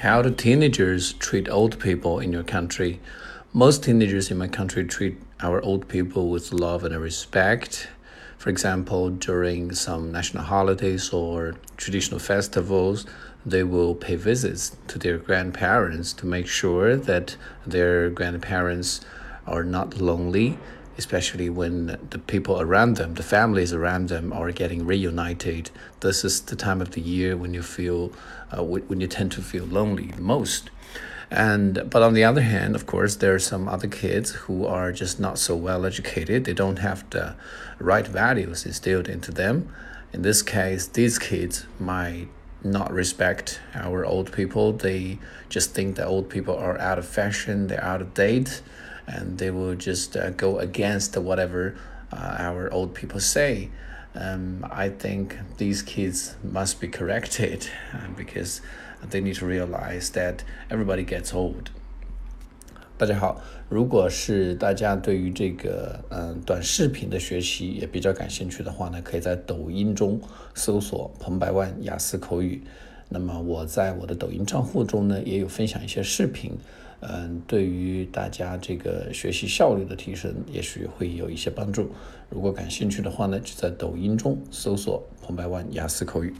How do teenagers treat old people in your country? Most teenagers in my country treat our old people with love and respect. For example, during some national holidays or traditional festivals, they will pay visits to their grandparents to make sure that their grandparents are not lonely especially when the people around them, the families around them, are getting reunited. This is the time of the year when you feel, uh, when you tend to feel lonely the most. And but on the other hand, of course, there are some other kids who are just not so well educated. They don't have the right values instilled into them. In this case, these kids might not respect our old people. They just think that old people are out of fashion, they're out of date and they will just go against whatever our old people say. Um, I think these kids must be corrected because they need to realize that everybody gets old. 大家好，如果是大家对于这个嗯短视频的学习也比较感兴趣的话呢，可以在抖音中搜索彭百万雅思口语。那么我在我的抖音账户中呢，也有分享一些视频。嗯，对于大家这个学习效率的提升，也许会有一些帮助。如果感兴趣的话呢，就在抖音中搜索“澎湃万雅思口语”。